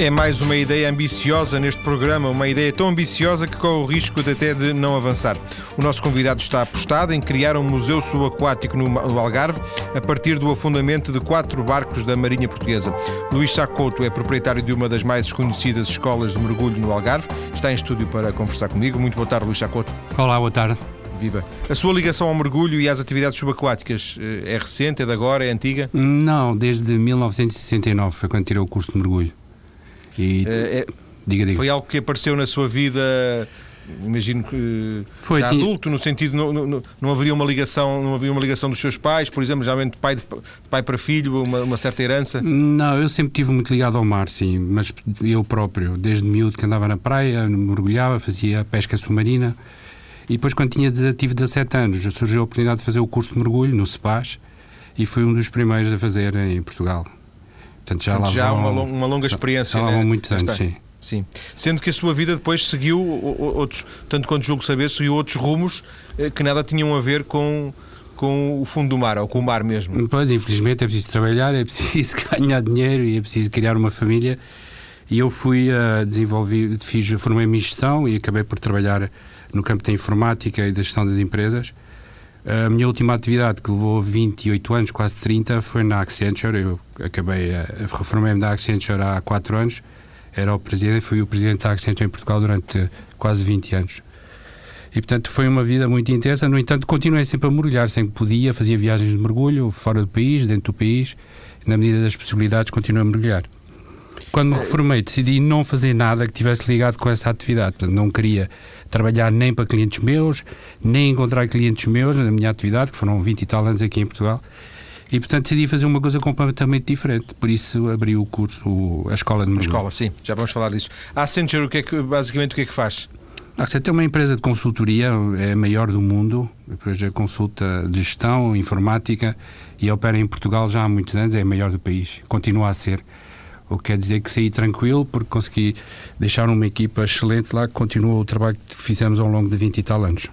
É mais uma ideia ambiciosa neste programa, uma ideia tão ambiciosa que corre o risco de até de não avançar. O nosso convidado está apostado em criar um museu subaquático no Algarve a partir do afundamento de quatro barcos da Marinha Portuguesa. Luís Sacoto é proprietário de uma das mais desconhecidas escolas de mergulho no Algarve. Está em estúdio para conversar comigo. Muito boa tarde, Luís Sacoto. Olá, boa tarde. Viva. A sua ligação ao mergulho e às atividades subaquáticas eh, é recente, é de agora, é antiga? Não, desde 1969 foi quando tirei o curso de mergulho. E, é, diga, diga. Foi algo que apareceu na sua vida imagino que foi, tinha... adulto, no sentido não, não, não haveria uma ligação, não havia uma ligação dos seus pais, por exemplo, geralmente de pai, de pai para filho, uma, uma, certa herança? Não, eu sempre tive muito ligado ao mar, sim, mas eu próprio, desde miúdo que andava na praia, mergulhava, fazia pesca submarina e depois quando tinha, tive 17 anos surgiu a oportunidade de fazer o curso de mergulho no CEPAS e fui um dos primeiros a fazer em Portugal. Portanto, já, Portanto, já vão, uma, uma, longa experiência. Já lá vão né? muitos anos, sim. Sim. Sendo que a sua vida depois seguiu outros, tanto quanto julgo saber, seguiu outros rumos eh, que nada tinham a ver com, com o fundo do mar, ou com o mar mesmo. Pois, infelizmente é preciso trabalhar, é preciso ganhar dinheiro e é preciso criar uma família. E eu fui a uh, desenvolver, fiz, formei-me em gestão e acabei por trabalhar no campo da informática e da gestão das empresas. A minha última atividade, que levou 28 anos, quase 30, foi na Accenture. Eu acabei, reformei-me da Accenture há 4 anos. Era o presidente, fui o presidente da Accenture em Portugal durante quase 20 anos. E portanto foi uma vida muito intensa. No entanto, continuei sempre a mergulhar, sempre podia, fazia viagens de mergulho fora do país, dentro do país. Na medida das possibilidades, continuei a mergulhar. Quando me reformei, decidi não fazer nada que tivesse ligado com essa atividade. Portanto, não queria trabalhar nem para clientes meus, nem encontrar clientes meus na minha atividade, que foram 20 e tal anos aqui em Portugal. E, portanto, decidi fazer uma coisa completamente diferente. Por isso, abri o curso, a Escola de Mergulho. A escola, sim, já vamos falar disso. A Accenture, o que é que, basicamente, o que é que faz? A Accenture é uma empresa de consultoria, é a maior do mundo, depois é consulta de gestão, informática, e opera em Portugal já há muitos anos, é a maior do país, continua a ser. O que quer dizer que saí tranquilo porque consegui deixar uma equipa excelente lá que continua o trabalho que fizemos ao longo de 20 e tal anos.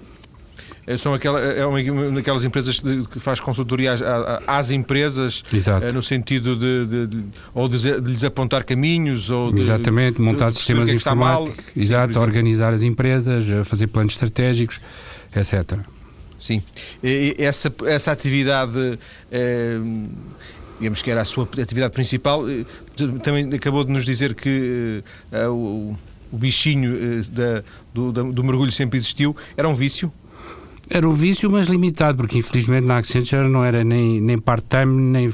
É, são aquela, é uma daquelas empresas que faz consultoria às, às empresas Exato. no sentido de, de, de ou de, de, lhes apontar caminhos ou de, Exatamente, montar sistemas é informáticos, exato, Sim, organizar as empresas, fazer planos estratégicos, etc. Sim, e essa, essa atividade é, digamos que era a sua atividade principal, eh, também acabou de nos dizer que uh, o, o, bichinho da, do, da, do mergulho sempre existiu. Era um vício? Era um vício, mas limitado, porque infelizmente na Accenture não era nem, nem part-time, nem,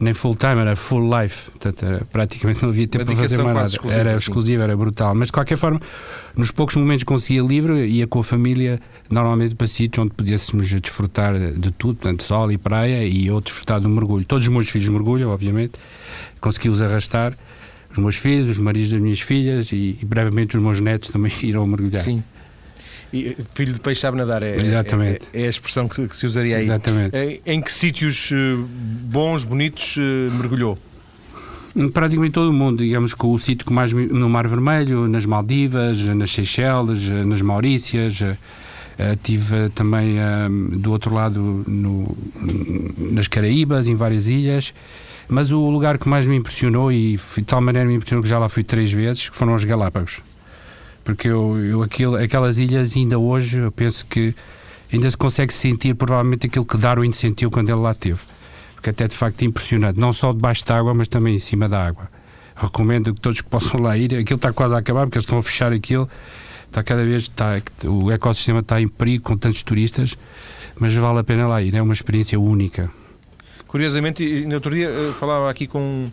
nem full-time, era full life. Portanto, era, praticamente não havia tempo para fazer mais nada. Era exclusivo, era brutal. Mas de qualquer forma, nos poucos momentos que conseguia livre, ia com a família, normalmente para sítios onde pudéssemos desfrutar de tudo, portanto, sol e praia, e eu desfrutar do mergulho. Todos os meus filhos mergulham, obviamente, consegui-os arrastar. Os meus filhos, os maridos das minhas filhas e, e brevemente os meus netos também irão mergulhar. Sim. E, filho de peixe sabe nadar, é, Exatamente. É, é, a expressão que, que, se usaria aí. Exatamente. Em, em que sítios eh, bons, bonitos, eh, mergulhou? Praticamente todo o mundo, digamos que o sítio que mais no Mar Vermelho, nas Maldivas, nas Seychelles, nas Maurícias, tive também uh, do outro lado no, nas Caraíbas, em várias ilhas. Mas o lugar que mais me impressionou, e de tal maneira me impressionou que já lá fui três vezes, foram os Galápagos porque eu, eu aquilo, aquelas ilhas ainda hoje eu penso que ainda se consegue sentir provavelmente aquilo que Darwin sentiu quando ele lá esteve porque até de facto é impressionante, não só debaixo da água mas também em cima da água. Recomendo que todos que possam lá ir, aquilo está quase a acabar porque eles estão a fechar aquilo. Está cada vez, está, o ecossistema está em perigo com tantos turistas mas vale a pena lá ir, é uma experiência única. Curiosamente, no outro dia eh, falava aqui com,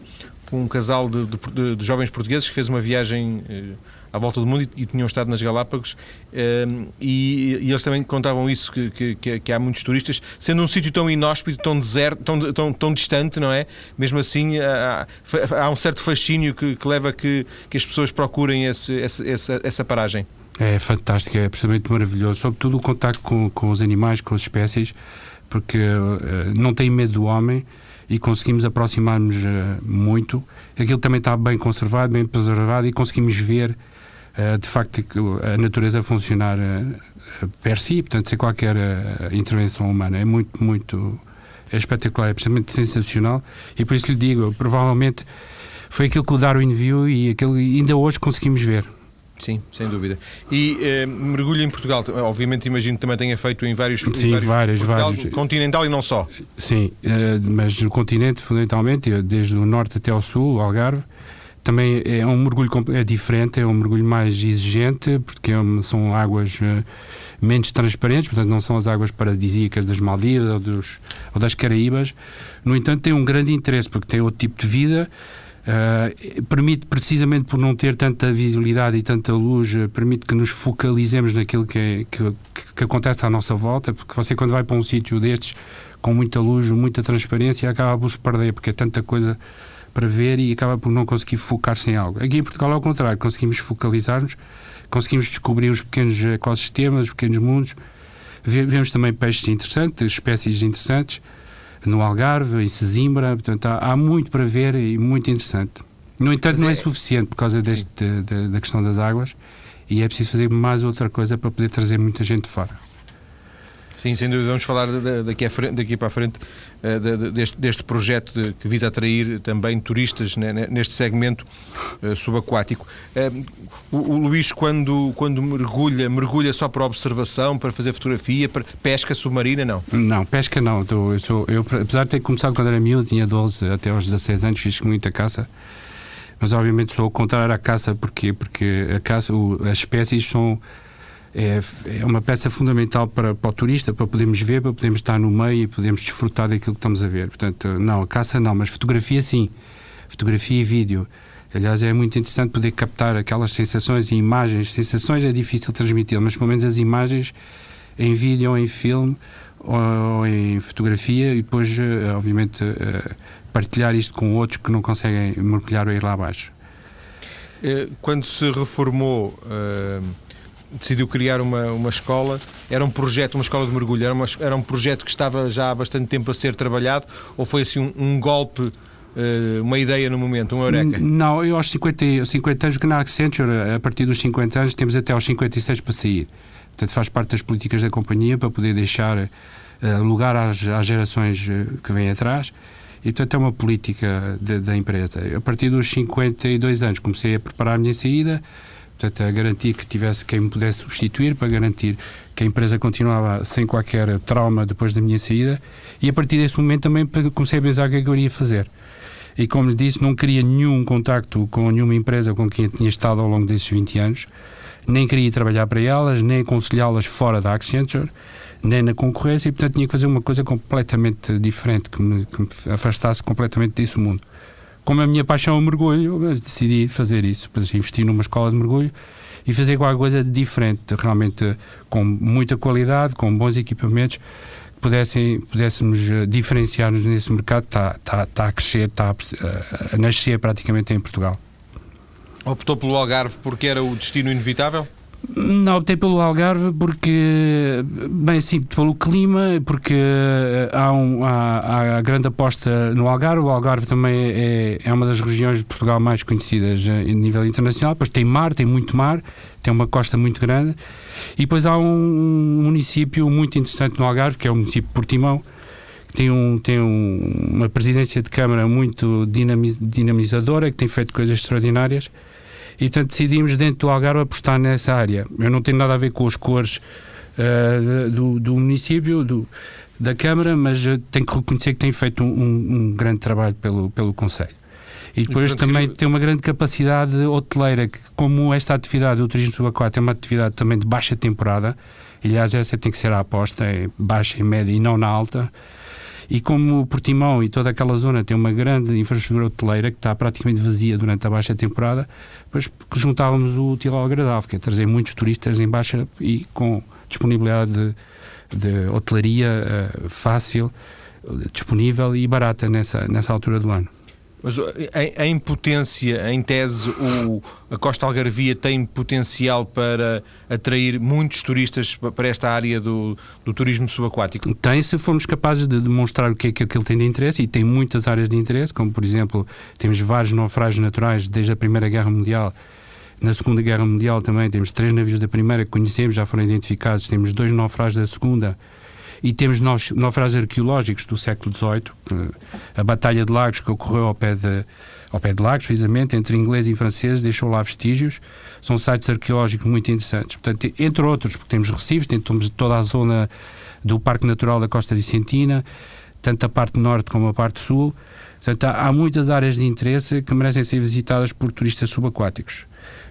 com um casal de, de, de jovens portugueses que fez uma viagem eh, à volta do mundo e, e tinham estado nas Galápagos um, e, e, eles também contavam isso, que, que, que, há muitos turistas, sendo um sítio tão inóspito, tão deserto, tão, tão, tão distante, não é? Mesmo assim, há, há um certo fascínio que, que leva que, que as pessoas procurem esse, essa, essa paragem. É fantástico, é absolutamente maravilhoso, sobretudo o contacto com, com os animais, com as espécies, porque uh, não tem medo do homem e conseguimos aproximar-nos uh, muito. Aquilo também está bem conservado, bem preservado e conseguimos ver de facto a natureza funcionar eh, per si, portanto, sem qualquer eh, intervenção humana. É muito, muito. É espetacular, é absolutamente sensacional e por isso lhe digo, provavelmente foi aquilo que o Darwin viu e aquilo ainda hoje conseguimos ver. Sim, sem dúvida. E eh, mergulho em Portugal, obviamente imagino que também tenha feito em vários Sim, em vários, vários. Continental e não só. Sim, eh, mas no continente, fundamentalmente, desde o norte até ao sul, o Algarve, também é um mergulho é diferente, é um mergulho mais exigente, porque é são águas uh, menos transparentes, portanto não são as águas paradisíacas das Maldivas ou, dos, ou das Caraíbas. No entanto, tem um grande interesse, porque tem outro tipo de vida, uh, permite, precisamente por não ter tanta visibilidade e tanta luz, uh, permite que nos focalizemos naquilo que, é, que, que, acontece à nossa volta, porque você quando vai para um sítio destes, com muita luz, muita transparência, acaba por se perder, porque é tanta coisa para ver e acaba por não conseguir focar-se em algo. Aqui em Portugal, ao contrário, conseguimos focalizar-nos, conseguimos descobrir os pequenos ecossistemas, os pequenos mundos. Vemos também peixes interessantes, espécies interessantes, no Algarve, em Sesimbra, portanto há, há muito para ver e muito interessante. No entanto, Mas não é, é suficiente por causa deste, da, da questão das águas e é preciso fazer mais outra coisa para poder trazer muita gente fora. Sim, sem dúvida. Vamos falar daqui, frente, daqui para a frente eh, deste, deste projeto que visa atrair também turistas neste segmento eh, subaquático. Eh, o, Luís, quando, quando mergulha, mergulha só para observação, para fazer fotografia, para pesca submarina, não? Não, pesca não. Eu, sou, eu, apesar de ter começado quando era miúdo, tinha 12 até aos 16 anos, fiz muita caça mas obviamente sou contrário à caça, porque porque a caça, o, as espécies são é, é uma peça fundamental para, para o turista, para podermos ver, para podermos estar no meio e podermos desfrutar daquilo que estamos a ver. Portanto, não, a caça não, mas fotografia sim. Fotografia e vídeo. Aliás, é muito interessante poder captar aquelas sensações e imagens. Sensações é difícil transmitir, mas pelo menos as imagens em vídeo ou em filme ou em fotografia e depois, eh, obviamente, eh, partilhar isto com outros que não conseguem mergulhar ou ir lá abaixo. Eh, quando se reformou decidiu criar uma, uma escola. Era um projeto, uma escola de mergulho, era, uma, era um projeto que estava já há bastante tempo a ser trabalhado ou foi assim um, um golpe? Eh, uma ideia no momento, um eureka? Não, eu aos 50, 50 anos, que na Accenture, a partir dos 50 anos, temos até aos 56 para sair. Portanto, faz parte das políticas da companhia para poder deixar uh, lugar às, às gerações uh, que vêm atrás. E, portanto, é uma política de, da empresa. A partir dos 52 anos comecei a preparar a minha saída portanto, a garantir que tivesse quem me pudesse substituir, para garantir que a empresa continuava sem qualquer trauma depois da minha saída, e a partir desse momento também comecei a pensar o que é que eu iria fazer. E como lhe disse, não queria nenhum contacto com nenhuma empresa com quem tinha estado ao longo desses 20 anos, nem queria trabalhar para elas, nem aconselhá-las fora da Accenture, nem na concorrência, e portanto tinha que fazer uma coisa completamente diferente, que me, que me afastasse completamente desse mundo como a minha paixão é o mergulho, decidi fazer isso, investir numa escola de mergulho e fazer qualquer coisa diferente, realmente com muita qualidade, com bons equipamentos, pudessem, pudéssemos eh, diferenciar-nos nesse mercado, está, está, está a crescer, está a, a nascer praticamente em Portugal. Optou pelo Algarve porque era o destino inevitável? Não, optei pelo Algarve porque, bem, sim, pelo clima, porque eh, há, um, há, há grande aposta no Algarve. O Algarve também é, é uma das regiões de Portugal mais conhecidas a nível internacional. Depois tem mar, tem muito mar, tem uma costa muito grande. E depois há um município muito interessante no Algarve, que é o município de Portimão, que tem, um, tem um, uma presidência de Câmara muito dinamizadora, que tem feito coisas extraordinárias e portanto decidimos dentro do Algarve apostar nessa área. Eu não tenho nada a ver com as cores uh, do, do, município, do, da Câmara, mas tenho que reconhecer que tem feito um, um grande trabalho pelo, pelo Conselho. E depois e, também que... tem uma grande capacidade hoteleira, que como esta atividade do turismo subaquático é uma atividade também de baixa temporada, e, aliás essa tem que ser a aposta, é baixa e média e não na alta, e como Portimão e toda aquela zona tem uma grande infraestrutura hoteleira que está praticamente vazia durante a baixa temporada, depois juntávamos o útil ao agradável, que é trazer muitos turistas em baixa e com disponibilidade de, de hotelaria uh, fácil, disponível e barata nessa, nessa altura do ano. Mas em, em, potência, em tese, o, a Costa Algarvia tem potencial para atrair muitos turistas para esta área do, do turismo subaquático? Tem, se formos capazes de demonstrar o que é que aquilo tem de interesse, e tem muitas áreas de interesse, como por exemplo, temos vários naufrágios naturais desde a Primeira Guerra Mundial. Na Segunda Guerra Mundial também temos três navios da Primeira que conhecemos, já foram identificados, temos dois naufrágios da Segunda e temos naufrágios arqueológicos do século XVIII, a Batalha de Lagos, que ocorreu ao pé de, ao pé de Lagos, precisamente, entre inglês e francês, deixou lá vestígios. São sites arqueológicos muito interessantes. Portanto, entre outros, porque temos Recifes, temos toda a zona do Parque Natural da Costa Vicentina, tanto a parte norte como a parte sul. Portanto, há, há muitas áreas de interesse que merecem ser visitadas por turistas subaquáticos.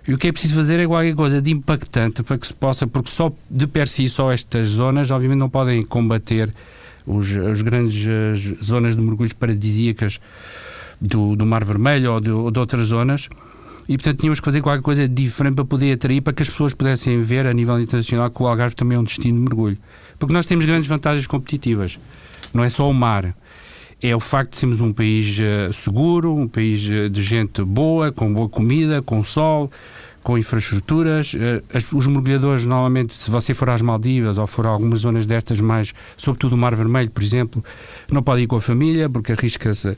E o que é preciso fazer é qualquer coisa de impactante para que se possa, porque só de per si só estas zonas, obviamente, não podem combater os, as grandes as zonas de mergulhos paradisíacas do, do Mar Vermelho ou de, ou de outras zonas. E, portanto, tínhamos que fazer qualquer coisa diferente para poder atrair, para que as pessoas pudessem ver a nível internacional que o Algarve também é um destino de mergulho. Porque nós temos grandes vantagens competitivas. Não é só o mar. É o facto de sermos um país uh, seguro, um país uh, de gente boa, com boa comida, com sol, com infraestruturas. As, os mergulhadores, normalmente, se você for às Maldivas ou for a algumas zonas destas mais, sobretudo o Mar Vermelho, por exemplo, não pode ir com a família porque arrisca-se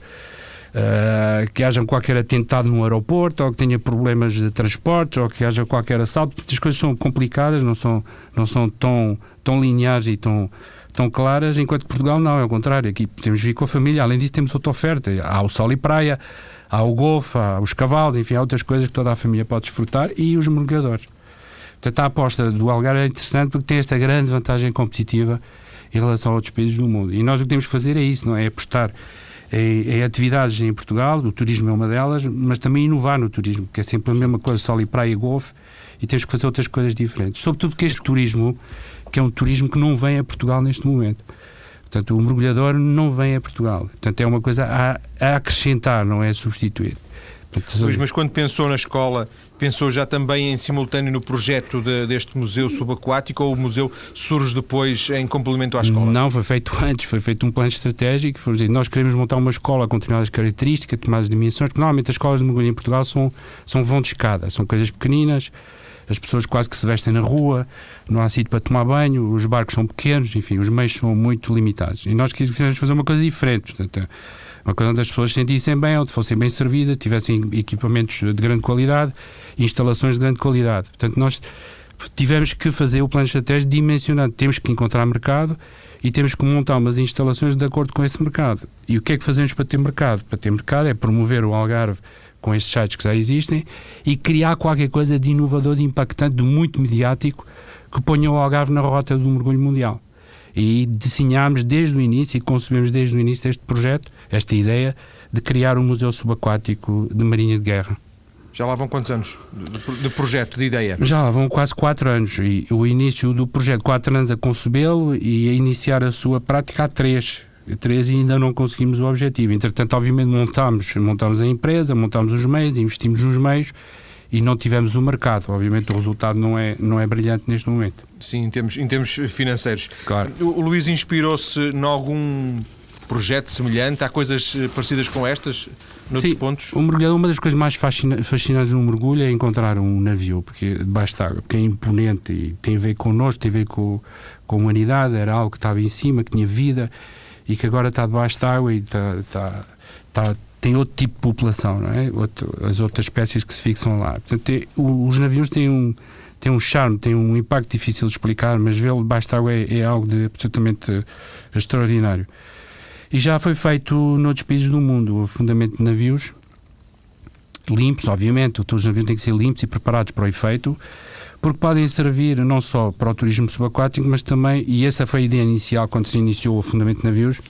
Uh, que haja qualquer atentado no aeroporto, ou que tenha problemas de transporte, ou que haja qualquer assalto. As coisas são complicadas, não são, não são tão, tão lineares e tão, tão claras, enquanto Portugal não, é o contrário. Aqui temos vir com a família, além disso temos outra oferta. Há o sol e praia, há o golfe, há os cavalos, enfim, há outras coisas que toda a família pode desfrutar e os mergulhadores. Portanto, a aposta do Algarve é interessante porque tem esta grande vantagem competitiva em relação a outros países do mundo. E nós o que temos que fazer é isso, não é? É apostar em, em, atividades em Portugal, o turismo é uma delas, mas também inovar no turismo, que é sempre a mesma coisa, sol e praia e golfe, e temos que fazer outras coisas diferentes. Sobretudo que este turismo, que é um turismo que não vem a Portugal neste momento. Portanto, o mergulhador não vem a Portugal. Portanto, é uma coisa a, a acrescentar, não é a substituir. Portanto, Luís, mas quando pensou na escola, pensou já também em simultâneo no projeto de, deste museu subaquático ou o museu surge depois em complemento à escola? Não, foi feito antes, foi feito um plano estratégico. Foi dizer, nós queremos montar uma escola com determinadas características, determinadas dimensões, porque normalmente as escolas de mergulho em Portugal são, são vão de escada, são coisas pequeninas, as pessoas quase que se vestem na rua, não há sítio para tomar banho, os barcos são pequenos, enfim, os meios são muito limitados. E nós quisemos fazer uma coisa diferente. Portanto, uma coisa onde as pessoas se sentissem bem, onde fossem bem servidas, tivessem equipamentos de grande qualidade, instalações de grande qualidade. Portanto, nós tivemos que fazer o plano estratégico dimensionado. Temos que encontrar mercado e temos que montar umas instalações de acordo com esse mercado. E o que é que fazemos para ter mercado? Para ter mercado é promover o Algarve com estes sites que já existem e criar qualquer coisa de inovador, de impactante, de muito mediático que ponha o Algarve na rota do mergulho mundial. E desenhámos desde o início e concebemos desde o início este projeto, esta ideia de criar um museu subaquático de marinha de guerra. Já lá vão quantos anos de, de, projeto, de ideia? Já lá vão quase quatro anos. E o início do projeto, quatro anos a concebê-lo e a iniciar a sua prática há três. Três e ainda não conseguimos o objetivo. Entretanto, obviamente, montámos, montámos a empresa, montámos os meios, investimos nos meios e não tivemos o mercado. Obviamente o resultado não é, não é brilhante neste momento. Sim, em termos, em termos financeiros. Claro. O, o Luís inspirou-se em algum projeto semelhante? Há coisas eh, parecidas com estas noutros Sim, pontos? O mergulho, uma das coisas mais fascina, fascinantes no mergulho é encontrar um navio, porque debaixo de água, porque é imponente e tem a ver connosco, tem a ver com, com a humanidade, era algo que estava em cima, que tinha vida e que agora está debaixo de água e está, está, está tem outro tipo de população, não é? Outro, as outras espécies que se fixam lá. Portanto, tem, os navios têm um, têm um charme, têm um impacto difícil de explicar, mas vê-lo debaixo de água é, é, algo de absolutamente extraordinário. E já foi feito noutros países do mundo o afundamento de navios limpos, obviamente, todos os navios têm que ser limpos e preparados para o efeito, porque podem servir não só para o turismo subaquático, mas também, e essa foi a ideia inicial quando se iniciou o afundamento de navios,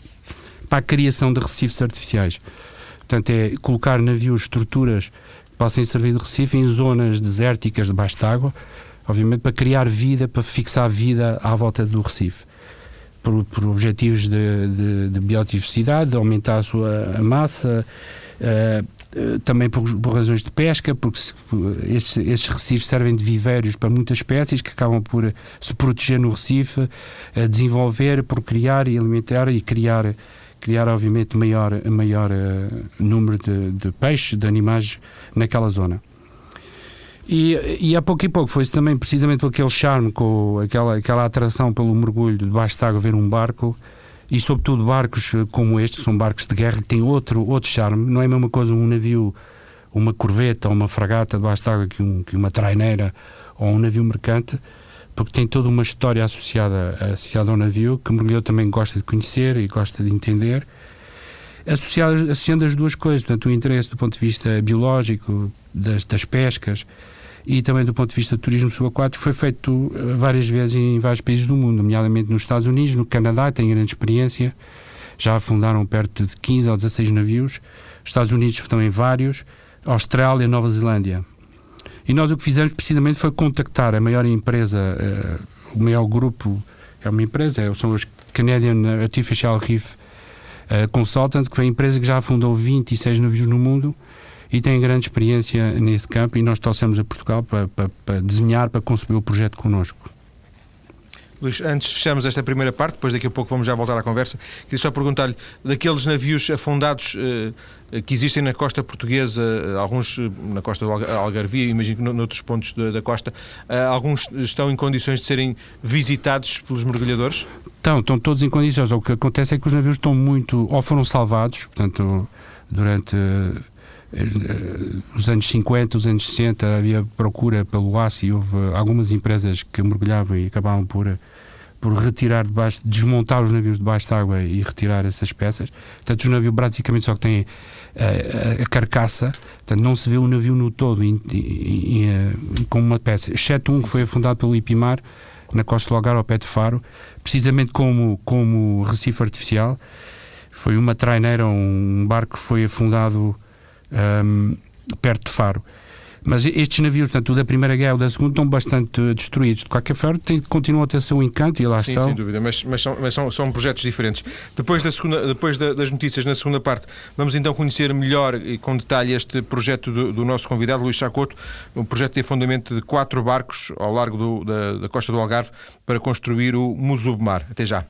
para a criação de recifes artificiais. Portanto, é colocar navios, estruturas que possam servir de recife em zonas desérticas debaixo de água, obviamente para criar vida, para fixar vida à volta do recife. Por, por objetivos de, de, de, biodiversidade, de aumentar a sua massa, uh, também por, por, razões de pesca, porque se, esses, esses, recifes servem de viveiros para muitas espécies que acabam por se proteger no recife, uh, desenvolver, procriar e alimentar e criar criar, obviamente, maior, maior uh, número de, de peixes, de animais naquela zona. E, e a pouco e pouco foi também precisamente aquele charme, com aquela, aquela atração pelo mergulho debaixo de água, ver um barco, e sobretudo barcos eh, como este, que são barcos de guerra, que têm outro, outro charme. Não é a mesma coisa um navio, uma corveta uma fragata debaixo de água que, um, que uma traineira ou um navio mercante porque tem toda uma história associada, associada ao navio que o mergulhador também gosta de conhecer e gosta de entender. associado, associando as duas coisas, portanto, o interesse do ponto de vista biológico, das, das pescas e também do ponto de vista do turismo subaquático, foi feito eh, várias vezes em vários países do mundo, nomeadamente nos Estados Unidos, no Canadá, tem grande experiência, já afundaram perto de 15 ou 16 navios, Estados Unidos também vários, Austrália, Nova Zelândia. E nós o que fizemos precisamente foi contactar a maior empresa, uh, o maior grupo, é uma empresa, são os Canadian Artificial Reef uh, Consultant, que foi a empresa que já afundou 26 navios no mundo e tem grande experiência nesse campo e nós trouxemos a Portugal para, para, para desenhar, para conceber o projeto connosco. Luís, antes de fecharmos esta primeira parte, depois daqui a pouco vamos já voltar à conversa, queria só perguntar-lhe, daqueles navios afundados eh, que existem na costa portuguesa, eh, alguns eh, na costa do Algarvia, imagino que noutros pontos da, da costa, eh, alguns estão em condições de serem visitados pelos mergulhadores? Estão, estão todos em condições. O que acontece é que os navios estão muito, ou foram salvados, portanto, durante os anos 50, os anos 60 havia procura pelo aço e houve algumas empresas que mergulhavam e acabavam por por retirar debaixo, desmontar os navios debaixo de água e retirar essas peças. Portanto, os navios basicamente só que têm a, a, a, carcaça, portanto, não se vê o navio no todo in, in, in, eh, com uma peça, exceto um que foi afundado pelo Ipimar, na costa do Algarve, ao pé de Faro, precisamente como, como Recife Artificial. Foi uma traineira, um barco que foi afundado um, perto de Faro. Mas estes navios, tanto o da Primeira Guerra ou da Segunda, estão bastante destruídos. De qualquer forma, tem, continuam a ter seu encanto e lá Sim, estão. sem dúvida, mas, mas, são, mas são, são, projetos diferentes. Depois, da segunda, depois da, das notícias, na segunda parte, vamos então conhecer melhor e com detalhe este projeto do, do nosso convidado, Luís Chacoto, um projeto de fundamento de quatro barcos ao largo do, da, da costa do Algarve para construir o Musubmar. Até já.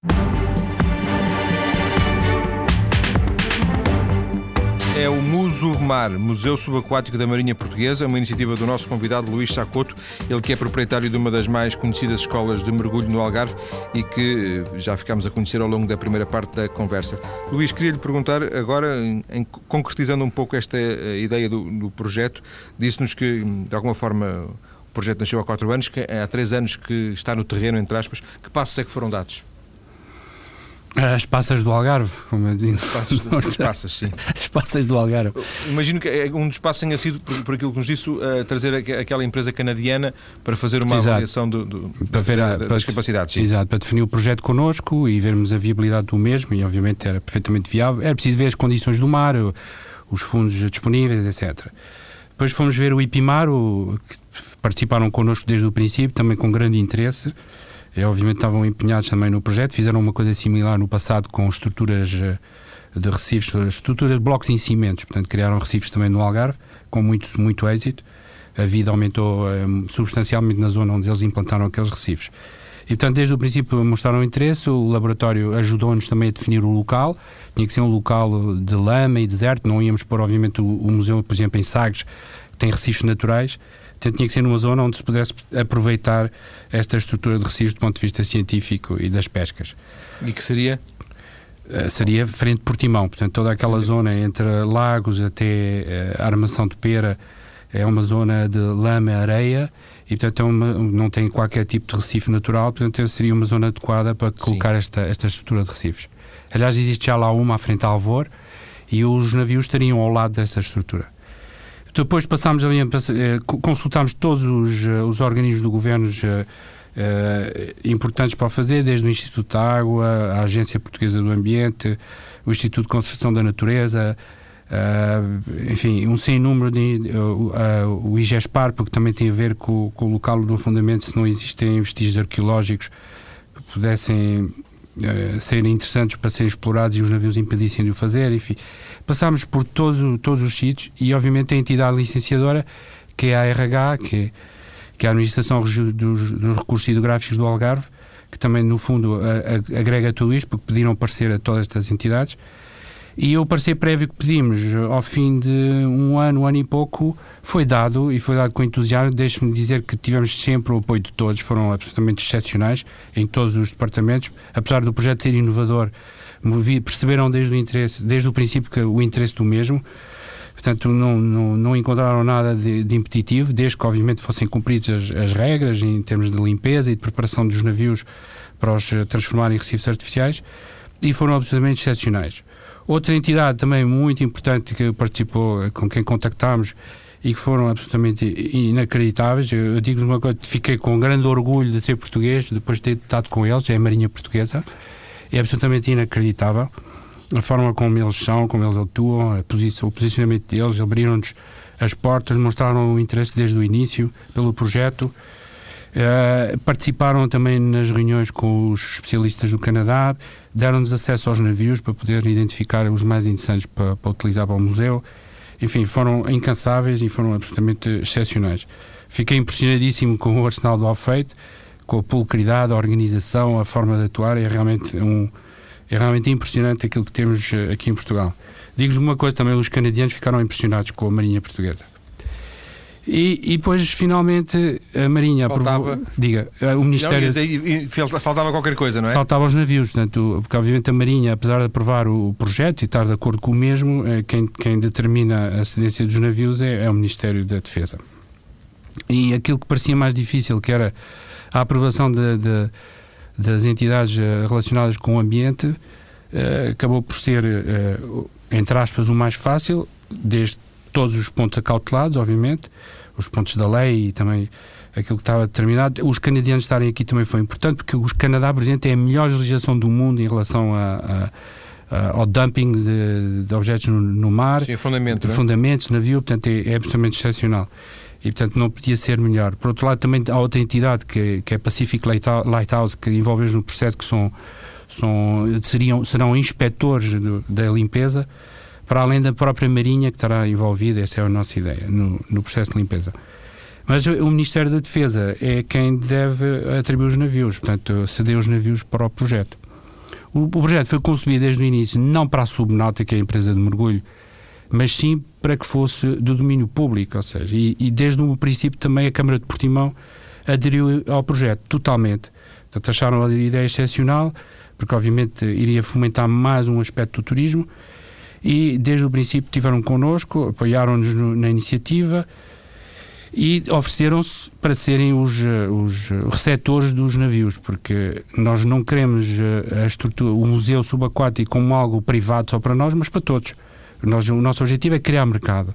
É o Musumar, Museu Subaquático da Marinha Portuguesa, uma iniciativa do nosso convidado Luís Chacoto, ele que é proprietário de uma das mais conhecidas escolas de mergulho no Algarve e que já ficámos a conhecer ao longo da primeira parte da conversa. Luís, queria lhe perguntar agora, em, concretizando um pouco esta eh, ideia do, do projeto, disse-nos que, de alguma forma, o projeto nasceu há quatro anos, que há três anos que está no terreno, entre aspas. Que passos é que foram dados? As passas do Algarve, como eu digo. As passas, sim. As passas do Algarve. Imagino que é, um dos passos tenha sido, por, por aquilo que nos disse, uh, trazer aquela empresa canadiana para fazer uma exato. avaliação do, do, para ver a, das para, capacidades. Sim. Exato, para definir o projeto connosco e vermos a viabilidade do mesmo, e obviamente era perfeitamente viável. Era preciso ver as condições do mar, os fundos disponíveis, etc. Depois fomos ver o IPIMAR, o, que participaram connosco desde o princípio, também com grande interesse. E, obviamente estavam empenhados também no projeto, fizeram uma coisa similar no passado com estruturas eh, de recifes, estruturas de blocos em cimentos, portanto criaram recifes também no Algarve, com muito, muito êxito. A vida aumentou um, substancialmente na zona onde eles implantaram aqueles recifes. E, portanto, desde o princípio mostraram interesse, o laboratório ajudou-nos também a definir o local, tinha que ser um local de lama e deserto, não íamos pôr, obviamente, o, o museu, por exemplo, em Sagres, que tem recifes naturais, Portanto, tinha que ser numa zona onde se pudesse aproveitar esta estrutura de recifes do ponto de vista científico e das pescas. E que seria? Uh, seria frente Portimão, portanto, toda aquela Sim. zona entre lagos até uh, armação de pera é uma zona de lama areia e, portanto, é uma, não tem qualquer tipo de recife natural, portanto, seria uma zona adequada para colocar esta, esta estrutura de recifes. Aliás, existe já lá uma à frente a Alvor e os navios estariam ao lado desta estrutura. Depois passámos a eh, consultámos todos os, eh, os organismos do governo uh, importantes para fazer, desde o Instituto da Água, a Agência Portuguesa do Ambiente, o Instituto de Conservação da Natureza, uh, enfim, um sem número de uh, o IGESPAR, porque também tem a ver com, com o local do afundamento, se não existem vestígios arqueológicos que pudessem serem interessantes para serem explorados e os navios impedissem de o fazer, enfim passámos por todos, todos os sítios e, obviamente, a entidade licenciadora, que é a RH, que é, que é a Administração dos, dos Recursos Hidrográficos do Algarve, que também, no fundo, a, a, agrega tudo isto, porque pediram parecer a todas estas entidades. E o parecer prévio que pedimos ao fim de um ano, um ano e pouco, foi dado e foi dado com entusiasmo. Deixe-me dizer que tivemos sempre o apoio de todos, foram absolutamente excepcionais em todos os departamentos. Apesar do projeto ser inovador, perceberam desde o interesse, desde o princípio que o interesse do mesmo. Portanto, não, não, não encontraram nada de, de, impeditivo, desde que, obviamente, fossem cumpridas as, as, regras em termos de limpeza e de preparação dos navios para os transformar em recifes artificiais. e foram absolutamente excepcionais. Outra entidade também muito importante que participou, com quem contactámos e que foram absolutamente inacreditáveis. Eu, eu digo uma coisa, fiquei com grande orgulho de ser português depois de ter estado com eles, é a Marinha Portuguesa. É absolutamente inacreditável a forma como eles são, como eles atuam, posição, o posicionamento deles, abriram-nos as portas, mostraram o interesse desde o início pelo projeto. Uh, participaram também nas reuniões com os especialistas do Canadá, deram-nos acesso aos navios para poder identificar os mais interessantes para, para, utilizar para o museu. Enfim, foram incansáveis e foram absolutamente excepcionais. Fiquei impressionadíssimo com o arsenal do Alfeite, com a pulcridade, a organização, a forma de atuar. É realmente, um, é realmente impressionante aquilo que temos eh, aqui em Portugal. Digo-vos uma coisa também: os canadianos ficaram impressionados com a Marinha Portuguesa. E, e, depois, finalmente, a Marinha Faltava. aprovou. Diga, o Ministério. Não, faltava qualquer coisa, não é? Faltava os navios, portanto, porque obviamente a Marinha, apesar de aprovar o projeto e estar de acordo com o mesmo, eh, quem, quem determina a cedência dos navios é, é o Ministério da Defesa. E aquilo que parecia mais difícil, que era a aprovação de, de, das entidades eh, relacionadas com o ambiente, acabou por ser, entre aspas, o mais fácil, desde todos os pontos acautelados, obviamente, os pontos da lei e também aquilo que estava determinado. Os canadianos estarem aqui também foi importante, porque o Canadá, por exemplo, é a melhor legislação do mundo em relação a, a ao dumping de, de objetos no, no, mar, Sim, fundamento, de é? fundamentos, navio, portanto é, é absolutamente excepcional. E portanto não podia ser melhor. Por outro lado, também há outra entidade que, que é Pacific Lighthouse, que envolve no processo que são, são, seriam, serão inspectores do, da limpeza para além da própria Marinha que estará envolvida, essa é a nossa ideia, no, no processo de limpeza. Mas o Ministério da Defesa é quem deve atribuir os navios, portanto, ceder os navios para o projeto. O, o projeto foi concebido desde o início não para a Subnáutica, a empresa de mergulho, mas sim para que fosse do domínio público, ou seja, e, e desde o princípio também a Câmara de Portimão aderiu ao projeto totalmente. Portanto, acharam a ideia excepcional, porque obviamente iria fomentar mais um aspecto do turismo e desde o princípio tiveram connosco, apoiaram-nos na iniciativa e ofereceram-se para serem os, eh, os receptores dos navios, porque nós não queremos eh, a estrutura, o museu subaquático como algo privado só para nós, mas para todos. Nós, o nosso objetivo é criar mercado.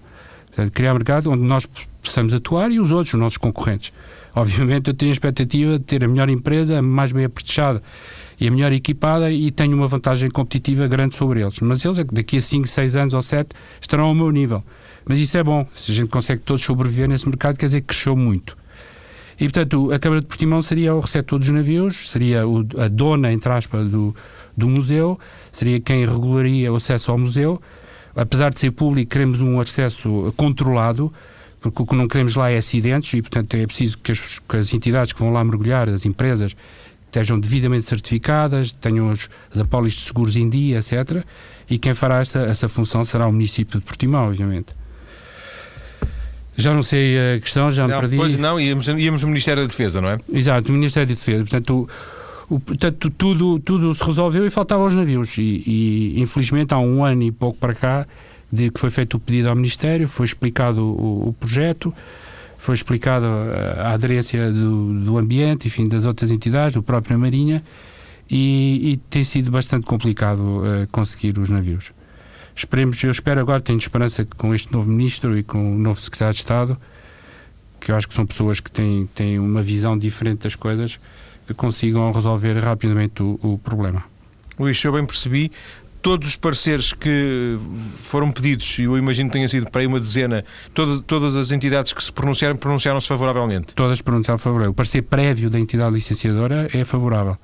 Criar mercado onde nós possamos atuar e os outros, os nossos concorrentes. Obviamente, eu tenho a expectativa de ter a melhor empresa, a mais bem apertechada e a melhor equipada e tenho uma vantagem competitiva grande sobre eles. Mas eles, daqui a 5, 6 anos ou 7, estarão ao meu nível. Mas isso é bom. Se a gente consegue todos sobreviver nesse mercado, quer dizer que cresceu muito. E, portanto, a Câmara de Portimão seria o receptor dos navios, seria o, a dona, entre aspas, do, do museu, seria quem regularia o acesso ao museu. Apesar de ser público, queremos um acesso controlado, porque o que não queremos lá é acidentes e, portanto, é preciso que as, que as entidades que vão lá mergulhar, as empresas, estejam devidamente certificadas, tenham os, as apólices de seguros em dia, etc. E quem fará esta, essa função será o município de Portimão, obviamente. Já não sei a questão, já não, me perdi. Pois não, íamos, íamos no Ministério da Defesa, não é? Exato, no Ministério da Defesa. Portanto, o, o, portanto tudo, tudo se resolveu e faltavam os navios. E, e, infelizmente há um ano e pouco para cá de que foi feito o pedido ao Ministério, foi explicado o, o projeto foi explicado a aderência do, do ambiente, enfim, das outras entidades, do próprio Marinha, e, e tem sido bastante complicado uh, conseguir os navios. Esperemos, eu espero agora, tenho esperança que com este novo Ministro e com o novo Secretário de Estado, que eu acho que são pessoas que têm, têm uma visão diferente das coisas, que consigam resolver rapidamente o, o problema. Luís, se eu bem percebi, todos os pareceres que foram pedidos, e eu imagino que tenha sido para aí uma dezena, todo, todas as entidades que se pronunciaram, pronunciaram-se favoravelmente? Todas pronunciaram favorável. O parecer prévio da entidade licenciadora é favorável.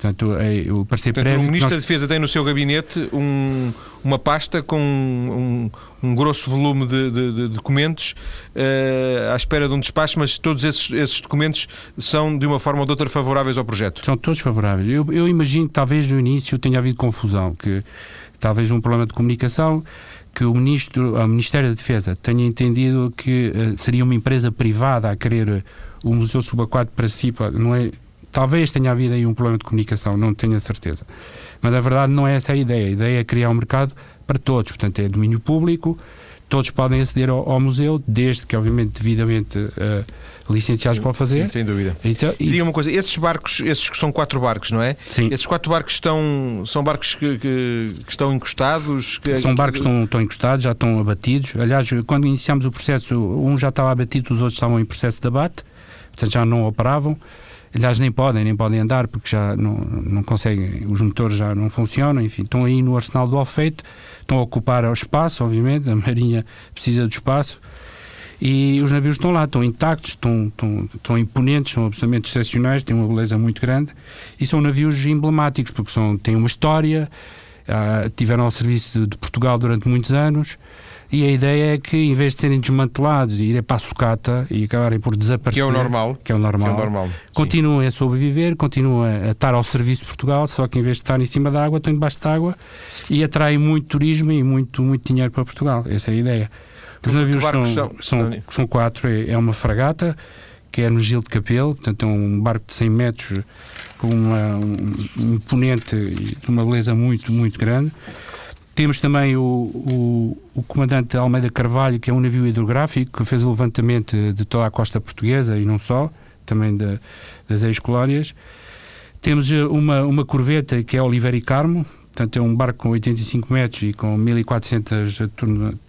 Portanto, é, o parecer Portanto, prévio. O Ministro nós... da Defesa tem no seu gabinete um, uma pasta com um, um grosso volume de, de, de documentos uh, à espera de um despacho, mas todos esses, esses, documentos são de uma forma ou de outra favoráveis ao projeto. São todos favoráveis. Eu, eu imagino que talvez no início tenha havido confusão, que talvez um problema de comunicação que o ministro, o Ministério da Defesa tenha entendido que uh, seria uma empresa privada a querer o Museu Subaquático para si, não é Talvez tenha havido aí um problema de comunicação, não tenho a certeza. Mas na verdade não é essa a ideia. A ideia é criar um mercado para todos, portanto é domínio público, todos podem aceder ao, ao museu, desde que, obviamente, devidamente uh, licenciados para o fazer. Sim, sem dúvida. Então, e... Diga uma coisa, esses barcos, esses que são quatro barcos, não é? Sim. Esses quatro barcos estão, são barcos que, que, que estão encostados? Que... São barcos que estão, estão encostados, já estão abatidos. Aliás, quando iniciámos o processo, um já estava abatido, os outros estavam em processo de abate, portanto já não operavam. Aliás, nem podem, nem podem andar porque já não, não conseguem, os motores já não funcionam, enfim, estão aí no arsenal do Alfeite, estão a ocupar o espaço, obviamente, a Marinha precisa do espaço e os navios estão lá, estão intactos, estão, estão, estão imponentes, são absolutamente excepcionais, têm uma beleza muito grande e são navios emblemáticos porque são, têm uma história, uh, tiveram ao serviço de, de Portugal durante muitos anos e a ideia é que em vez de serem desmantelados e irem para a sucata e acabarem por desaparecer, que é o normal, que é o normal, é o normal continuam a sobreviver, continuam a, estar ao serviço de Portugal, só que em vez de estar em cima da água, estão debaixo da água e atraem muito turismo e muito, muito dinheiro para Portugal. Essa é a ideia. Os navios são, são, são, são quatro, é, é uma fragata que é no Gil de Capelo, portanto é um barco de 100 metros com uma, um, um imponente e uma beleza muito, muito grande. Temos também o, o, o, comandante Almeida Carvalho, que é um navio hidrográfico, que fez o levantamento de toda a costa portuguesa e não só, também das ex-colónias. Temos eh, uma, uma corveta que é Oliveira e Carmo, portanto é um barco com 85 metros e com 1400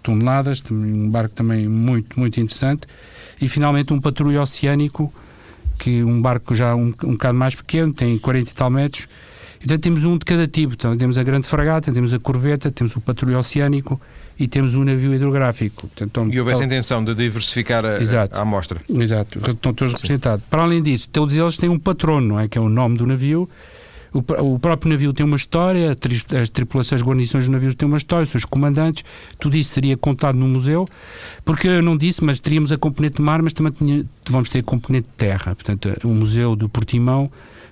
toneladas, um barco também muito, muito interessante. E finalmente um patrulho oceânico, que um barco já um, um bocado mais pequeno, tem 40 e tal metros, então temos um de cada tipo. Então, temos a grande fragata, temos a corveta, temos o patrulho oceânico e temos o navio hidrográfico. Portanto, e houve essa intenção de diversificar a, Exato. a amostra. Exato, estão todos representados. Para além disso, todos eles têm um patrono, não é? que é o nome do navio. O, o, próprio navio tem uma história, as tripulações, as guarnições dos navios têm uma história, os seus comandantes, tudo isso seria contado no museu, porque eu não disse, mas teríamos a componente de mar, mas também tinha, vamos ter a componente de terra. Portanto, o Museu do Portimão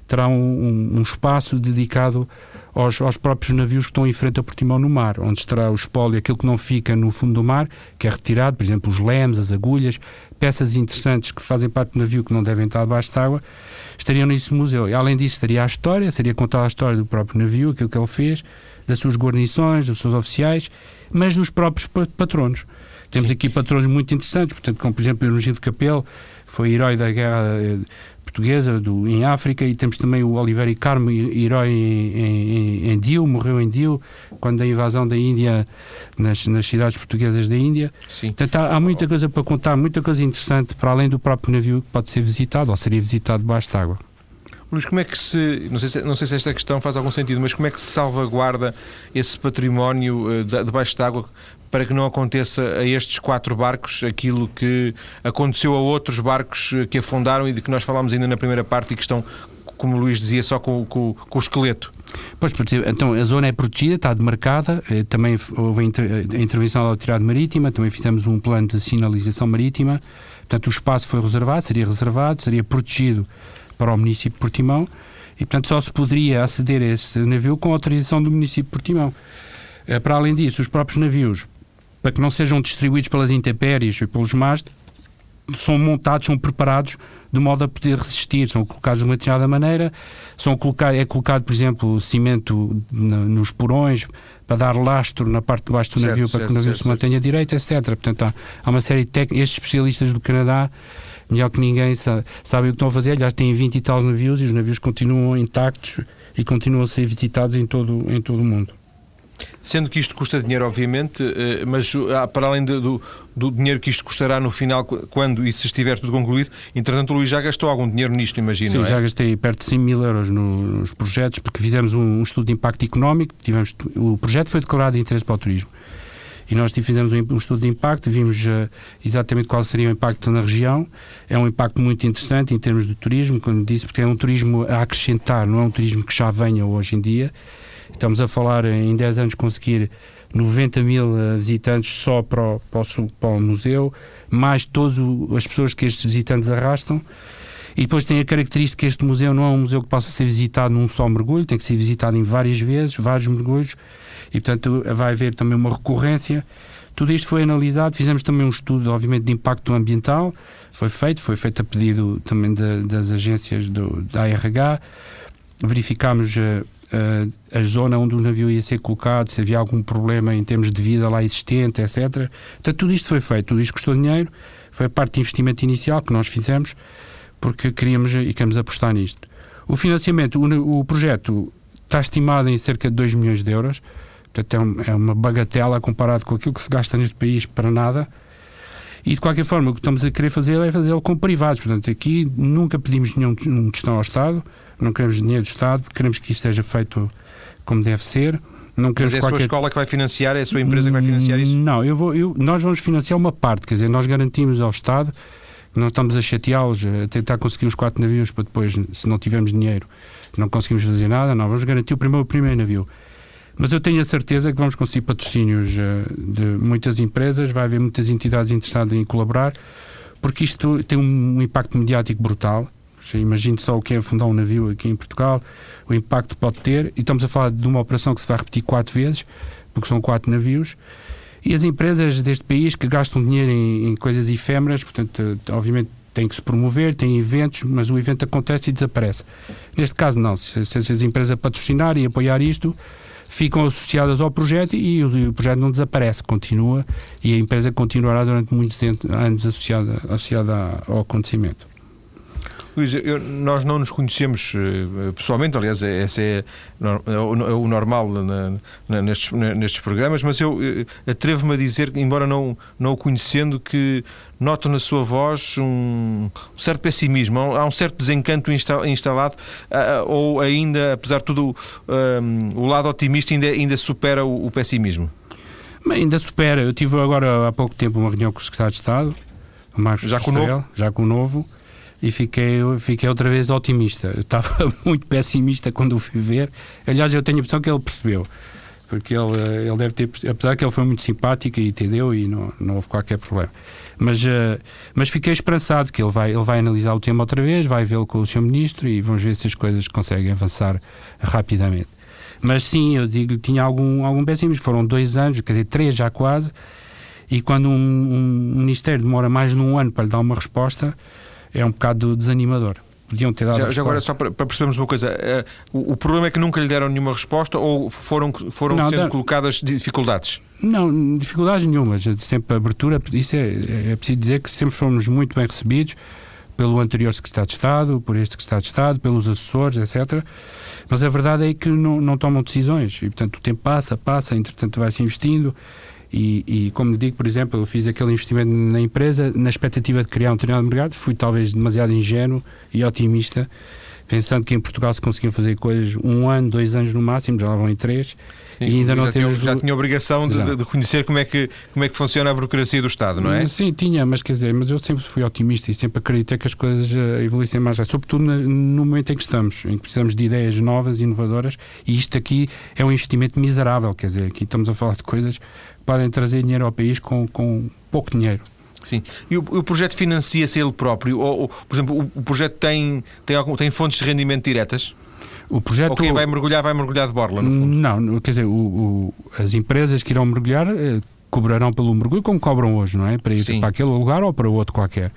terá um, um, espaço dedicado aos, aos, próprios navios que estão em frente a Portimão no mar, onde estará o espólio, aquilo que não fica no fundo do mar, que é retirado, por exemplo, os lemes, as agulhas, peças interessantes que fazem parte do navio que não devem estar debaixo de água, estariam nesse museu. E além disso, estaria a história, seria contada a história do próprio navio, aquilo que ele fez, das suas guarnições, dos seus oficiais, mas dos próprios patronos. Temos Sim. aqui patrões muito interessantes, portanto, como por exemplo o Gil de Capel, foi herói da guerra eh, portuguesa do, em África e temos também o Oliveira Carmo, herói em, em, em Dio, morreu em Dio, quando a invasão da Índia nas, nas cidades portuguesas da Índia. Sim. Portanto, há, há, muita coisa para contar, muita coisa interessante para além do próprio navio que pode ser visitado ou seria visitado debaixo de água. Luís, como é que se. Não sei, se. não sei se esta questão faz algum sentido, mas como é que se salvaguarda esse património uh, debaixo de água para que não aconteça a estes quatro barcos aquilo que aconteceu a outros barcos eh, que afundaram e de que nós falámos ainda na primeira parte e que estão, como o Luís dizia, só com, com, com o esqueleto. Pois, então a zona é protegida, está demarcada, eh, também houve a intervenção da autoridade marítima, também fizemos um plano de sinalização marítima, portanto o espaço foi reservado, seria reservado, seria protegido para o município de Portimão e portanto só se poderia aceder a esse navio com autorização do município de Portimão. Eh, para além disso, os próprios navios para que não sejam distribuídos pelas intempéries e pelos mares, são montados, são preparados de modo a poder resistir, são colocados de uma determinada maneira, são colocado, é colocado, por exemplo, cimento nos porões para dar lastro na parte de baixo do certo, navio para certo, que o navio certo, se mantenha direito, etc. Portanto, há, há uma série de técnicas, estes especialistas do Canadá, melhor que ninguém, sabem sabe o que estão a fazer, aliás, têm 20 e tal navios e os navios continuam intactos e continuam a ser visitados em todo, em todo o mundo. Sendo que isto custa dinheiro, obviamente, eh, mas ah, para além do, do dinheiro que isto custará no final, quando e se estiver tudo concluído, entretanto, o Luís já gastou algum dinheiro nisto, imagino. Sim, é? já gastei perto de 100 mil euros nos projetos, porque fizemos um, estudo de impacto económico. Tivemos, o projeto foi declarado de interesse para o turismo. E nós fizemos um, estudo de impacto, vimos uh, exatamente qual seria o impacto na região. É um impacto muito interessante em termos de turismo, como disse, porque é um turismo a acrescentar, não é um turismo que já venha hoje em dia. Estamos a falar em 10 anos conseguir 90 mil eh, visitantes só para o, para o, para o museu, mais todas as pessoas que estes visitantes arrastam. E depois tem a característica que este museu não é um museu que possa ser visitado num só mergulho, tem que ser visitado em várias vezes, vários mergulhos, e portanto vai haver também uma recorrência. Tudo isto foi analisado, fizemos também um estudo, obviamente, de impacto ambiental, foi feito, foi feito a pedido também de, das agências do, da ARH, verificámos uh, a zona onde o navio ia ser colocado, se havia algum problema em termos de vida lá existente, etc. Portanto, tudo isto foi feito, tudo isto custou dinheiro, foi a parte de investimento inicial que nós fizemos porque queríamos e queremos apostar nisto. O financiamento, o, o projeto está estimado em cerca de 2 milhões de euros, portanto é, é uma bagatela comparado com aquilo que se gasta neste país para nada. E de qualquer forma, o que estamos a querer fazer é fazê-lo com privados. Portanto, aqui nunca pedimos nenhum tostão ao Estado, não queremos dinheiro do Estado, queremos que isso seja feito como deve ser. Não queremos Mas é a qualquer... sua escola que vai financiar, é a sua empresa que vai financiar isso? Não, eu vou, eu, nós vamos financiar uma parte, quer dizer, nós garantimos ao Estado não estamos a chateá-los, a tentar conseguir os quatro navios para depois, se não tivermos dinheiro, não conseguimos fazer nada, não, vamos garantir o primeiro, o primeiro navio. Mas eu tenho a certeza que vamos conseguir patrocínios eh, de muitas empresas, vai haver muitas entidades interessadas em colaborar, porque isto tem um impacto mediático brutal. Imagine só o que é fundar um navio aqui em Portugal, o impacto que pode ter, e estamos a falar de uma operação que se vai repetir quatro vezes, porque são quatro navios, e as empresas deste país que gastam dinheiro em, em coisas efêmeras, portanto, obviamente tem que se promover, tem eventos, mas o evento acontece e desaparece. Neste caso, não. Se, se as empresas patrocinarem e apoiar isto, ficam associadas ao projeto e o, o, projeto não desaparece, continua e a empresa continuará durante muitos anos associada, associada ao acontecimento. Luís, eu, nós não nos conhecemos uh, pessoalmente, aliás, é, esse é, é, o, é o, normal na, na, nestes, nestes, programas, mas eu uh, atrevo-me a dizer, embora não, não o conhecendo, que noto na sua voz um certo pessimismo, há um certo desencanto instalado, uh, ou ainda, apesar de tudo, o lado otimista ainda, ainda supera o, o pessimismo? Ainda supera. Eu tive agora há pouco tempo uma reunião com o Secretário de Estado, o Marcos já com o novo? já com o novo e fiquei, fiquei outra vez otimista. Eu estava muito pessimista quando o fui ver. Aliás, eu tenho a impressão que ele percebeu. Porque ele, ele deve ter, apesar que ele foi muito simpático e entendeu e não, não houve qualquer problema. Mas, uh, mas fiquei esperançado que ele vai, ele vai analisar o tema outra vez, vai vê-lo com o Sr. Ministro e vamos ver se as coisas conseguem avançar rapidamente. Mas sim, eu digo tinha algum, algum pessimismo. Foram dois anos, quer dizer, três já quase, e quando um, um Ministério demora mais de um ano para lhe dar uma resposta, é um bocado desanimador. Podiam ter dado já, já agora, só para, para, percebermos uma coisa, uh, o, o, problema é que nunca lhe deram nenhuma resposta ou foram, foram não, sendo colocadas dificuldades? Não, dificuldades nenhumas, sempre abertura, isso é, é preciso dizer que sempre fomos muito bem recebidos pelo anterior secretário de Estado, por este secretário de Estado, pelos assessores, etc. Mas a verdade é que não, não tomam decisões e, portanto, o tempo passa, passa, entretanto vai-se investindo e, e, como lhe digo, por exemplo, eu fiz aquele investimento na empresa na expectativa de criar um determinado mercado, fui talvez demasiado ingênuo e otimista, pensando que em Portugal se conseguiam fazer coisas um ano, dois anos no máximo, já lá vão em três, Sim, e ainda não já temos. Tinha, já tinha obrigação de, de, conhecer como é, que, como é que funciona a burocracia do Estado, não é? Sim, tinha, mas quer dizer, mas eu sempre fui otimista e sempre acreditei que as coisas uh, evoluíssem mais rápido, sobretudo no momento em que estamos, em que precisamos de ideias novas, inovadoras, e isto aqui é um investimento miserável, quer dizer, aqui estamos a falar de coisas podem trazer dinheiro ao país com, com pouco dinheiro. Sim. E o, o projeto financia-se ele próprio? Ou, ou, por exemplo, o, o projeto tem, tem, algum, tem fontes de rendimento diretas? O projeto... Ou quem vai mergulhar, vai mergulhar de borla, no fundo? Não, quer dizer, o, o, as empresas que irão mergulhar eh, cobrarão pelo mergulho como cobram hoje, não é? Para ir Sim. para aquele lugar ou para outro qualquer.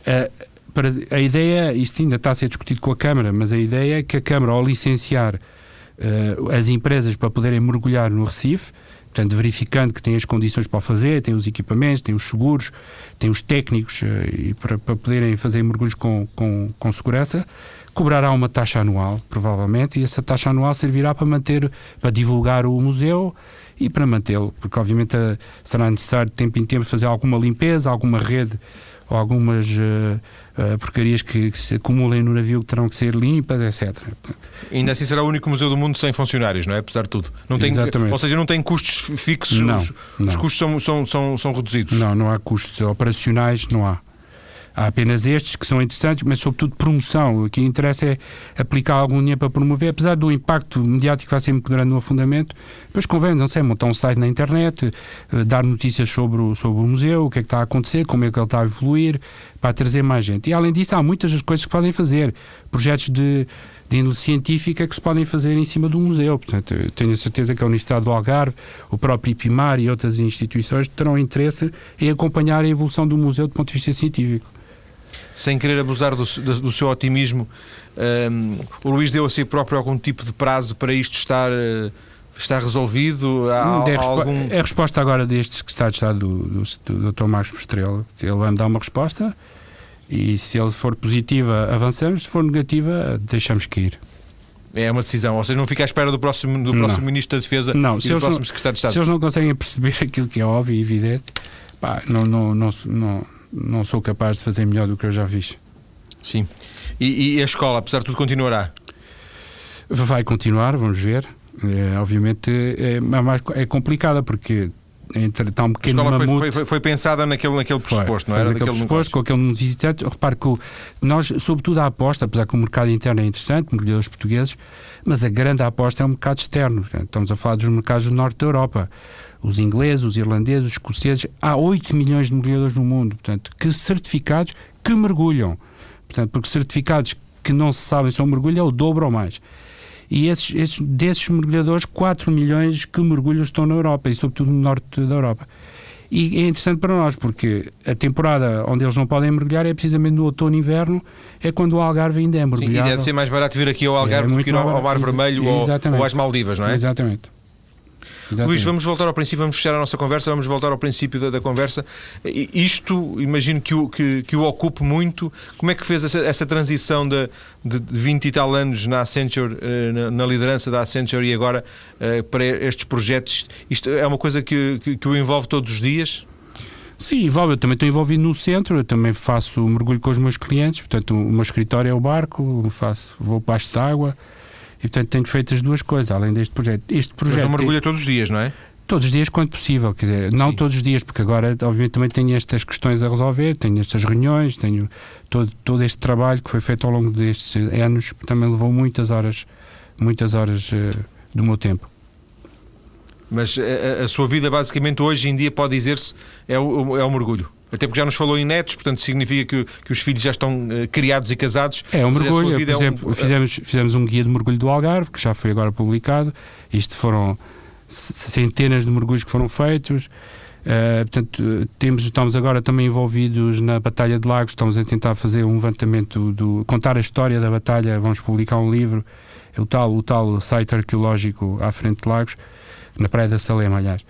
Uh, para, a ideia, isto ainda está a ser discutido com a Câmara, mas a ideia é que a Câmara, ao licenciar uh, as empresas para poderem mergulhar no Recife, Portanto, verificando que tem as condições para o fazer, tem os equipamentos, tem os seguros, tem os técnicos eh, e para, para poderem fazer mergulhos com, com, com segurança, cobrará uma taxa anual, provavelmente, e essa taxa anual servirá para manter, para divulgar o museu e para mantê-lo, porque obviamente eh, será necessário de tempo em tempo fazer alguma limpeza, alguma rede algumas uh, uh, porcarias que, que, se acumulem no navio que terão que ser limpas, etc. Ainda assim será o único museu do mundo sem funcionários, não é? Apesar de tudo. Não tem, Exatamente. Ou seja, não tem custos fixos, não, os, não. os custos são, são, são, são reduzidos. Não, não há custos operacionais, não há. Há apenas estes que são interessantes, mas sobretudo promoção. O que interessa é aplicar algum dinheiro para promover, apesar do impacto mediático que vai ser muito grande no afundamento. Depois convém, não sei, montar um site na internet, eh, dar notícias sobre o, sobre o museu, o que é que está a acontecer, como é que ele está a evoluir, para trazer mais gente. E além disso, há muitas coisas que podem fazer. Projetos de de índole científica que se podem fazer em cima do museu. Portanto, tenho a certeza que a Universidade do Algarve, o próprio IPIMAR e outras instituições terão interesse em acompanhar a evolução do museu do ponto de vista científico. Sem querer abusar do, do, seu otimismo, um, o Luís deu a si próprio algum tipo de prazo para isto estar, uh, estar resolvido? Há, há algum... É a resposta agora deste secretário de Estado do, do, do Dr. Marcos Estrela. Ele vai me dar uma resposta e se ele for positiva, avançamos, se for negativa, deixamos que ir. É uma decisão, ou seja, não fica à espera do próximo, do próximo não. Ministro da Defesa não, e se do próximo não, Secretário de Estado. Se eles não conseguem perceber aquilo que é óbvio e evidente, pá, não, não, não, não, não sou capaz de fazer melhor do que eu já fiz. Sim. E, e a escola, apesar de tudo, continuará? Vai continuar, vamos ver. É, obviamente é, mais, é complicada porque entre tão pequeno a escola foi, foi, foi, pensada naquele, naquele pressuposto, foi, não era? Naquele pressuposto, com aquele visitante. Repare que nós, sobretudo a aposta, apesar que o mercado interno é interessante, mergulhadores portugueses, mas a grande aposta é o mercado externo. Estamos a falar dos mercados do norte da Europa. Os ingleses, os irlandeses, os escoceses. Há 8 milhões de mergulhadores no mundo, portanto, que certificados que mergulham. Portanto, porque certificados que não se sabem se são mergulho é o dobro ou mais. E esses, esses, desses mergulhadores, 4 milhões que mergulham estão na Europa e, sobretudo, no norte da Europa. E é interessante para nós, porque a temporada onde eles não podem mergulhar é precisamente no outono e inverno, é quando o Algarve ainda é mergulhado. Sim, e deve ser mais barato vir aqui ao Algarve é, do que ir ao, ao Mar Vermelho ou, ou às Maldivas, não é? Exatamente. Exatamente. Luís, vamos voltar ao princípio, vamos fechar a nossa conversa, vamos voltar ao princípio da, da conversa. Isto, imagino que o, que, que o ocupe muito. Como é que fez essa, essa transição de, de 20 e tal anos na Accenture, eh, na, na liderança da Accenture e agora eh, para estes projetos? Isto é uma coisa que, que, que o envolve todos os dias? Sim, envolve. Eu também estou envolvido no centro, eu também faço mergulho com os meus clientes, portanto, o meu escritório é o barco, faço, vou baixo de água e, portanto, tenho feito as duas coisas, além deste projeto. Este projeto Mas não mergulha todos os dias, não é? Todos os dias, quando possível, quer dizer, não Sim. todos os dias, porque agora, obviamente, também tenho estas questões a resolver, tenho estas reuniões, tenho todo, todo este trabalho que foi feito ao longo destes anos, também levou muitas horas, muitas horas uh, do meu tempo. Mas a, a, sua vida, basicamente, hoje em dia, pode dizer-se, é o, é o mergulho? Até porque já nos falou em netos, portanto significa que, que os filhos já estão uh, criados e casados. É um mergulho, por exemplo, é um... fizemos, fizemos um guia de mergulho do Algarve, que já foi agora publicado. Isto foram centenas de mergulhos que foram feitos. Uh, portanto, temos, estamos agora também envolvidos na Batalha de Lagos, estamos a tentar fazer um levantamento, do, contar a história da batalha, vamos publicar um livro, o tal, o tal site arqueológico à frente de Lagos, na Praia da Salema, aliás.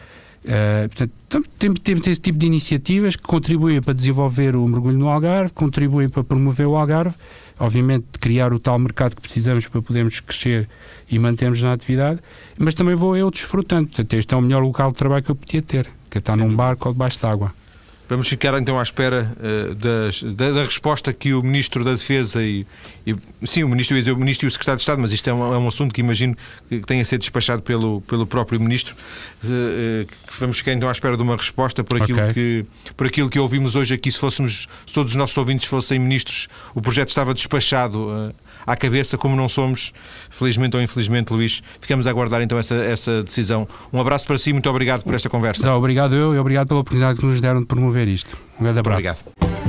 Uh, portanto, temos, temos esse tipo de iniciativas que contribuem para desenvolver o mergulho no Algarve, contribuem para promover o Algarve, obviamente criar o tal mercado que precisamos para podermos crescer e mantermos na atividade, mas também vou eu desfrutando. Portanto, este é o melhor local de trabalho que eu podia ter, que é estar Sim. num barco ou debaixo de água. Vamos ficar então à espera uh, das, da, da, resposta que o Ministro da Defesa e, e sim, o Ministro, dizer, o Ministro e o Secretário de Estado, mas isto é um, é um assunto que imagino que tenha sido despachado pelo, pelo próprio Ministro. Uh, vamos ficar então à espera de uma resposta por aquilo, okay. que, por aquilo que ouvimos hoje aqui. Se, fôssemos, se todos os nossos ouvintes fossem ministros, o projeto estava despachado. À cabeça, como não somos, felizmente ou infelizmente, Luís. Ficamos a aguardar então essa, essa decisão. Um abraço para si, muito obrigado por esta conversa. Não, obrigado eu e obrigado pela oportunidade que nos deram de promover isto. Um grande abraço. Obrigado.